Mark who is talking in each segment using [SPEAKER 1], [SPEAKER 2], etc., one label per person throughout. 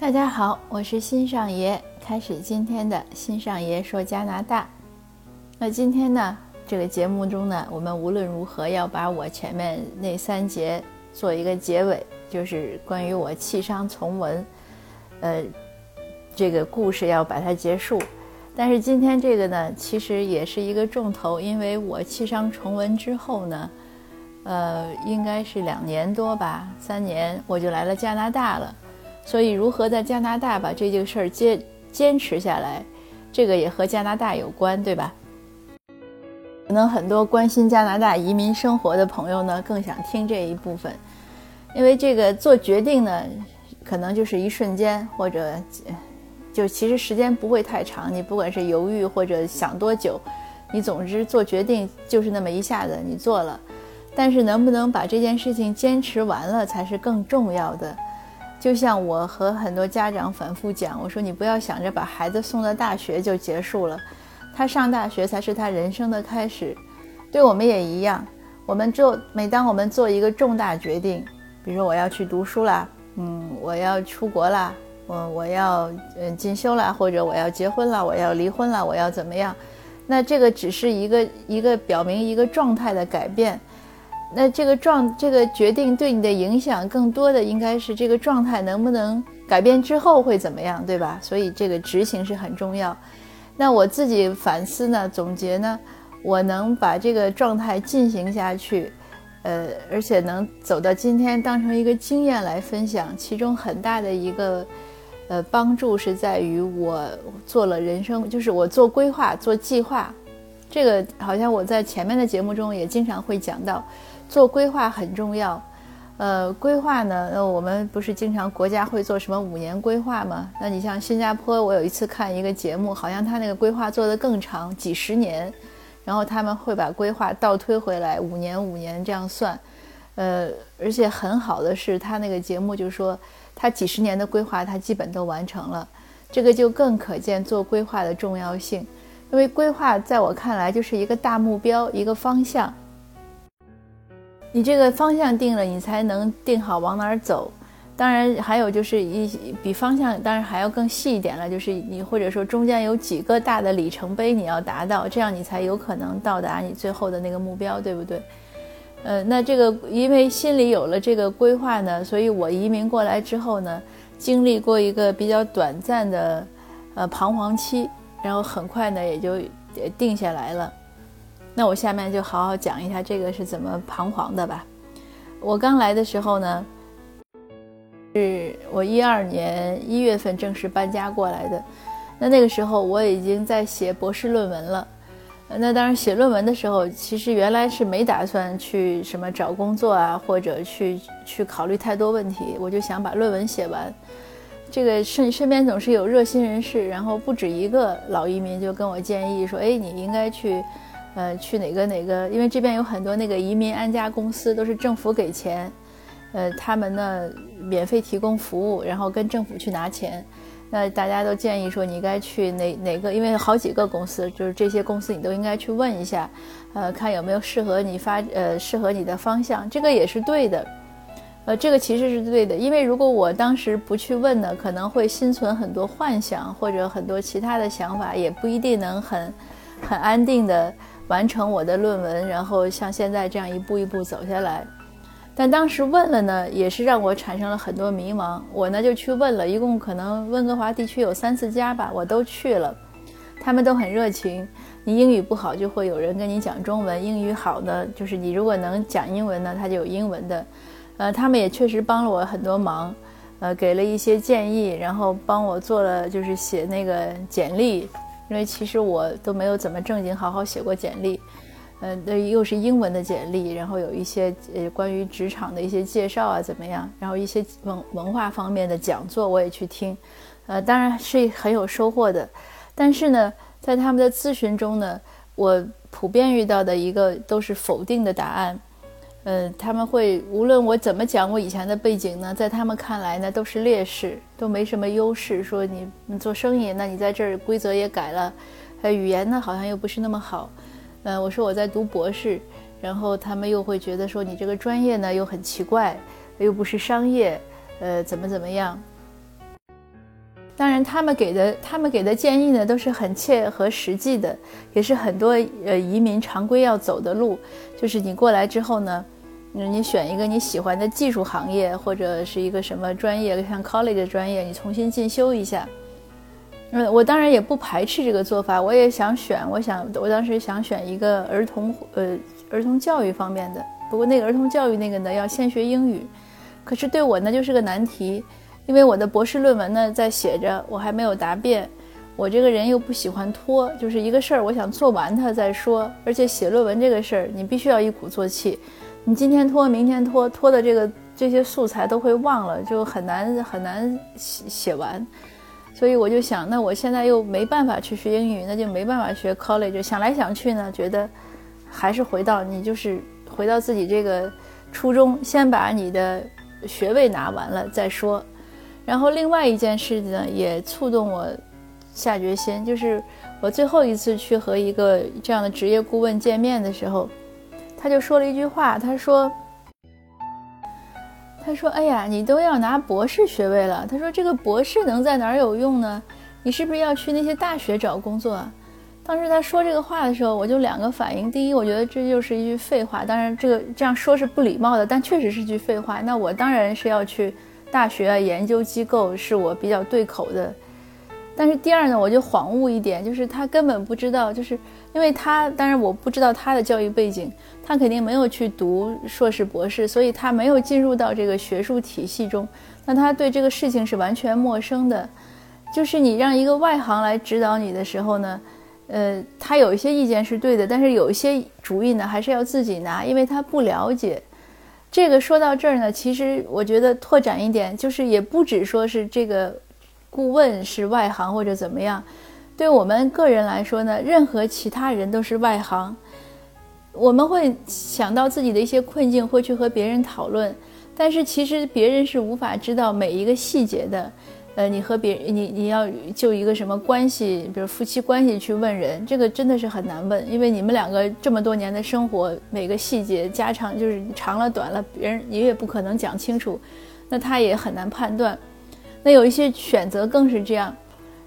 [SPEAKER 1] 大家好，我是新上爷，开始今天的新上爷说加拿大。那今天呢，这个节目中呢，我们无论如何要把我前面那三节做一个结尾，就是关于我弃商从文，呃，这个故事要把它结束。但是今天这个呢，其实也是一个重头，因为我弃商从文之后呢，呃，应该是两年多吧，三年我就来了加拿大了。所以，如何在加拿大把这件事儿坚坚持下来，这个也和加拿大有关，对吧？可能很多关心加拿大移民生活的朋友呢，更想听这一部分，因为这个做决定呢，可能就是一瞬间，或者就其实时间不会太长。你不管是犹豫或者想多久，你总之做决定就是那么一下子你做了，但是能不能把这件事情坚持完了，才是更重要的。就像我和很多家长反复讲，我说你不要想着把孩子送到大学就结束了，他上大学才是他人生的开始。对我们也一样，我们做每当我们做一个重大决定，比如说我要去读书啦，嗯，我要出国啦，我我要嗯进修啦，或者我要结婚啦，我要离婚啦，我要怎么样？那这个只是一个一个表明一个状态的改变。那这个状这个决定对你的影响更多的应该是这个状态能不能改变之后会怎么样，对吧？所以这个执行是很重要。那我自己反思呢，总结呢，我能把这个状态进行下去，呃，而且能走到今天当成一个经验来分享。其中很大的一个呃帮助是在于我做了人生，就是我做规划、做计划。这个好像我在前面的节目中也经常会讲到。做规划很重要，呃，规划呢，那我们不是经常国家会做什么五年规划吗？那你像新加坡，我有一次看一个节目，好像他那个规划做得更长，几十年，然后他们会把规划倒推回来，五年五年这样算，呃，而且很好的是，他那个节目就说，他几十年的规划他基本都完成了，这个就更可见做规划的重要性，因为规划在我看来就是一个大目标，一个方向。你这个方向定了，你才能定好往哪儿走。当然，还有就是一比方向，当然还要更细一点了。就是你或者说中间有几个大的里程碑你要达到，这样你才有可能到达你最后的那个目标，对不对？呃，那这个因为心里有了这个规划呢，所以我移民过来之后呢，经历过一个比较短暂的呃彷徨期，然后很快呢也就定下来了。那我下面就好好讲一下这个是怎么彷徨的吧。我刚来的时候呢，是我一二年一月份正式搬家过来的。那那个时候我已经在写博士论文了。那当然写论文的时候，其实原来是没打算去什么找工作啊，或者去去考虑太多问题。我就想把论文写完。这个身身边总是有热心人士，然后不止一个老移民就跟我建议说：“哎，你应该去。”呃，去哪个哪个？因为这边有很多那个移民安家公司，都是政府给钱，呃，他们呢免费提供服务，然后跟政府去拿钱。那大家都建议说，你该去哪哪个？因为好几个公司，就是这些公司你都应该去问一下，呃，看有没有适合你发呃适合你的方向。这个也是对的，呃，这个其实是对的，因为如果我当时不去问呢，可能会心存很多幻想或者很多其他的想法，也不一定能很很安定的。完成我的论文，然后像现在这样一步一步走下来。但当时问了呢，也是让我产生了很多迷茫。我呢就去问了，一共可能温哥华地区有三四家吧，我都去了，他们都很热情。你英语不好，就会有人跟你讲中文；英语好呢，就是你如果能讲英文呢，他就有英文的。呃，他们也确实帮了我很多忙，呃，给了一些建议，然后帮我做了就是写那个简历。因为其实我都没有怎么正经好好写过简历，呃，那又是英文的简历，然后有一些呃关于职场的一些介绍啊怎么样，然后一些文文化方面的讲座我也去听，呃，当然是很有收获的。但是呢，在他们的咨询中呢，我普遍遇到的一个都是否定的答案。嗯，他们会无论我怎么讲我以前的背景呢，在他们看来呢都是劣势，都没什么优势。说你你做生意，那你在这儿规则也改了，呃，语言呢好像又不是那么好。呃，我说我在读博士，然后他们又会觉得说你这个专业呢又很奇怪，又不是商业，呃，怎么怎么样？当然，他们给的他们给的建议呢，都是很切合实际的，也是很多呃移民常规要走的路。就是你过来之后呢，你选一个你喜欢的技术行业，或者是一个什么专业，像 college 专业，你重新进修一下。嗯，我当然也不排斥这个做法，我也想选，我想我当时想选一个儿童呃儿童教育方面的，不过那个儿童教育那个呢要先学英语，可是对我呢就是个难题。因为我的博士论文呢在写着，我还没有答辩。我这个人又不喜欢拖，就是一个事儿，我想做完它再说。而且写论文这个事儿，你必须要一鼓作气。你今天拖，明天拖，拖的这个这些素材都会忘了，就很难很难写写完。所以我就想，那我现在又没办法去学英语，那就没办法学 college。想来想去呢，觉得还是回到你就是回到自己这个初衷，先把你的学位拿完了再说。然后另外一件事呢，也触动我下决心，就是我最后一次去和一个这样的职业顾问见面的时候，他就说了一句话，他说：“他说，哎呀，你都要拿博士学位了，他说这个博士能在哪儿有用呢？你是不是要去那些大学找工作？”当时他说这个话的时候，我就两个反应：第一，我觉得这就是一句废话，当然这个这样说是不礼貌的，但确实是句废话。那我当然是要去。大学啊，研究机构是我比较对口的，但是第二呢，我就恍悟一点，就是他根本不知道，就是因为他，当然我不知道他的教育背景，他肯定没有去读硕士博士，所以他没有进入到这个学术体系中，那他对这个事情是完全陌生的。就是你让一个外行来指导你的时候呢，呃，他有一些意见是对的，但是有一些主意呢，还是要自己拿，因为他不了解。这个说到这儿呢，其实我觉得拓展一点，就是也不只说是这个顾问是外行或者怎么样，对我们个人来说呢，任何其他人都是外行。我们会想到自己的一些困境，会去和别人讨论，但是其实别人是无法知道每一个细节的。呃，你和别人，你你要就一个什么关系，比如夫妻关系去问人，这个真的是很难问，因为你们两个这么多年的生活，每个细节家常就是长了短了，别人你也不可能讲清楚，那他也很难判断。那有一些选择更是这样，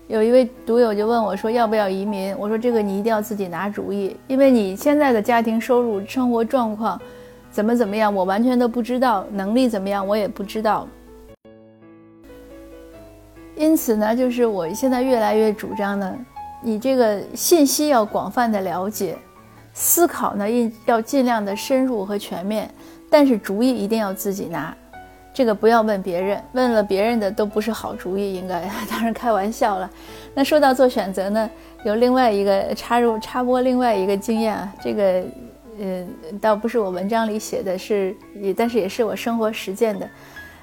[SPEAKER 1] 有一位读友就问我说要不要移民，我说这个你一定要自己拿主意，因为你现在的家庭收入、生活状况怎么怎么样，我完全都不知道，能力怎么样我也不知道。因此呢，就是我现在越来越主张呢，你这个信息要广泛的了解，思考呢要尽量的深入和全面，但是主意一定要自己拿，这个不要问别人，问了别人的都不是好主意，应该当然开玩笑了。那说到做选择呢，有另外一个插入插播另外一个经验啊，这个呃倒不是我文章里写的，是也但是也是我生活实践的，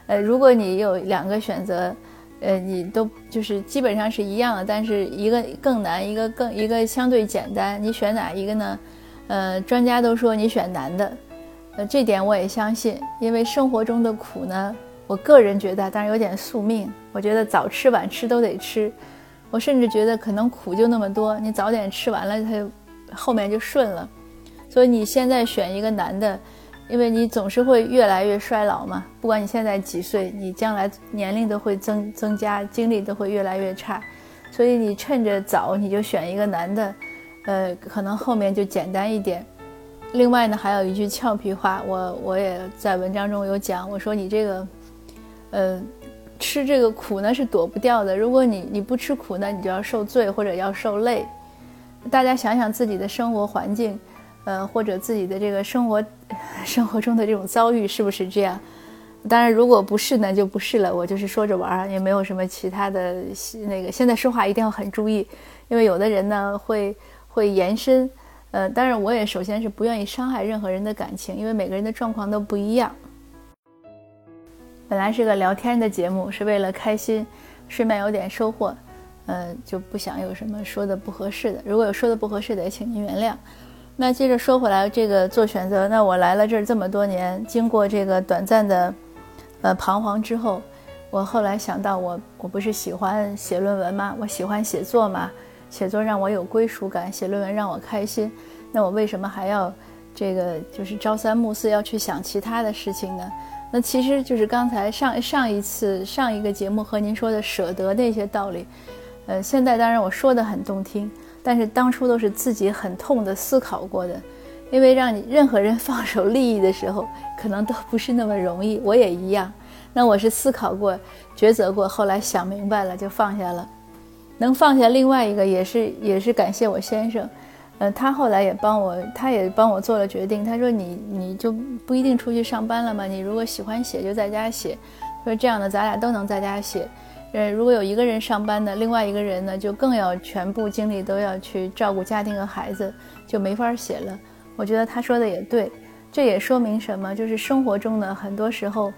[SPEAKER 1] 呃，如果你有两个选择。呃，你都就是基本上是一样的，但是一个更难，一个更一个相对简单，你选哪一个呢？呃，专家都说你选难的，呃，这点我也相信，因为生活中的苦呢，我个人觉得当然有点宿命，我觉得早吃晚吃都得吃，我甚至觉得可能苦就那么多，你早点吃完了，它后面就顺了，所以你现在选一个难的。因为你总是会越来越衰老嘛，不管你现在几岁，你将来年龄都会增增加，精力都会越来越差，所以你趁着早，你就选一个男的，呃，可能后面就简单一点。另外呢，还有一句俏皮话，我我也在文章中有讲，我说你这个，呃，吃这个苦呢是躲不掉的，如果你你不吃苦呢，你就要受罪或者要受累。大家想想自己的生活环境。呃，或者自己的这个生活，生活中的这种遭遇是不是这样？当然，如果不是呢，就不是了。我就是说着玩儿，也没有什么其他的。那个现在说话一定要很注意，因为有的人呢会会延伸。呃，当然，我也首先是不愿意伤害任何人的感情，因为每个人的状况都不一样。本来是个聊天的节目，是为了开心，顺便有点收获。呃，就不想有什么说的不合适的。如果有说的不合适的，也请您原谅。那接着说回来，这个做选择，那我来了这儿这么多年，经过这个短暂的，呃彷徨之后，我后来想到，我我不是喜欢写论文吗？我喜欢写作吗？写作让我有归属感，写论文让我开心，那我为什么还要这个就是朝三暮四要去想其他的事情呢？那其实就是刚才上上一次上一个节目和您说的舍得那些道理，呃，现在当然我说的很动听，但是当初都是自己很痛的思考过的，因为让你任何人放手利益的时候，可能都不是那么容易，我也一样。那我是思考过、抉择过，后来想明白了就放下了，能放下另外一个也是也是感谢我先生。呃，他后来也帮我，他也帮我做了决定。他说：“你你就不一定出去上班了吗？你如果喜欢写，就在家写。说这样的，咱俩都能在家写。呃，如果有一个人上班的，另外一个人呢，就更要全部精力都要去照顾家庭和孩子，就没法写了。我觉得他说的也对，这也说明什么？就是生活中呢，很多时候，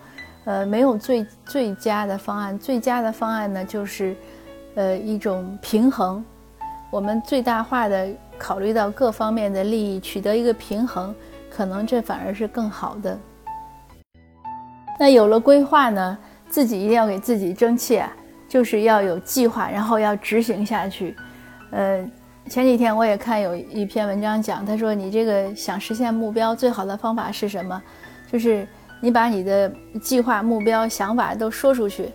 [SPEAKER 1] 呃，没有最最佳的方案。最佳的方案呢，就是，呃，一种平衡。我们最大化的。”考虑到各方面的利益，取得一个平衡，可能这反而是更好的。那有了规划呢，自己一定要给自己争气啊，就是要有计划，然后要执行下去。呃，前几天我也看有一篇文章讲，他说你这个想实现目标最好的方法是什么？就是你把你的计划、目标、想法都说出去，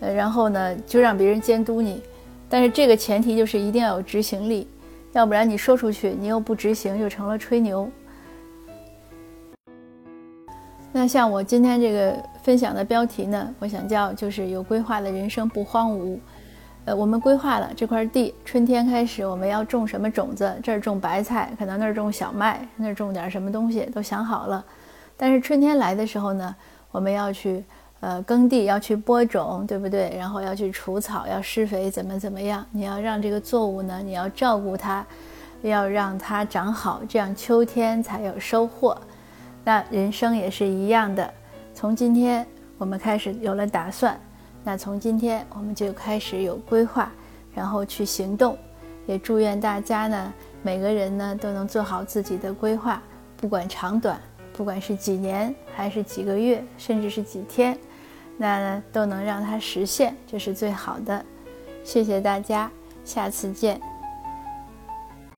[SPEAKER 1] 呃，然后呢就让别人监督你，但是这个前提就是一定要有执行力。要不然你说出去，你又不执行，就成了吹牛。那像我今天这个分享的标题呢，我想叫就是有规划的人生不荒芜。呃，我们规划了这块地，春天开始我们要种什么种子，这儿种白菜，可能那儿种小麦，那儿种点什么东西都想好了。但是春天来的时候呢，我们要去。呃，耕地要去播种，对不对？然后要去除草，要施肥，怎么怎么样？你要让这个作物呢，你要照顾它，要让它长好，这样秋天才有收获。那人生也是一样的，从今天我们开始有了打算，那从今天我们就开始有规划，然后去行动。也祝愿大家呢，每个人呢都能做好自己的规划，不管长短，不管是几年还是几个月，甚至是几天。那都能让它实现，这是最好的。谢谢大家，下次见。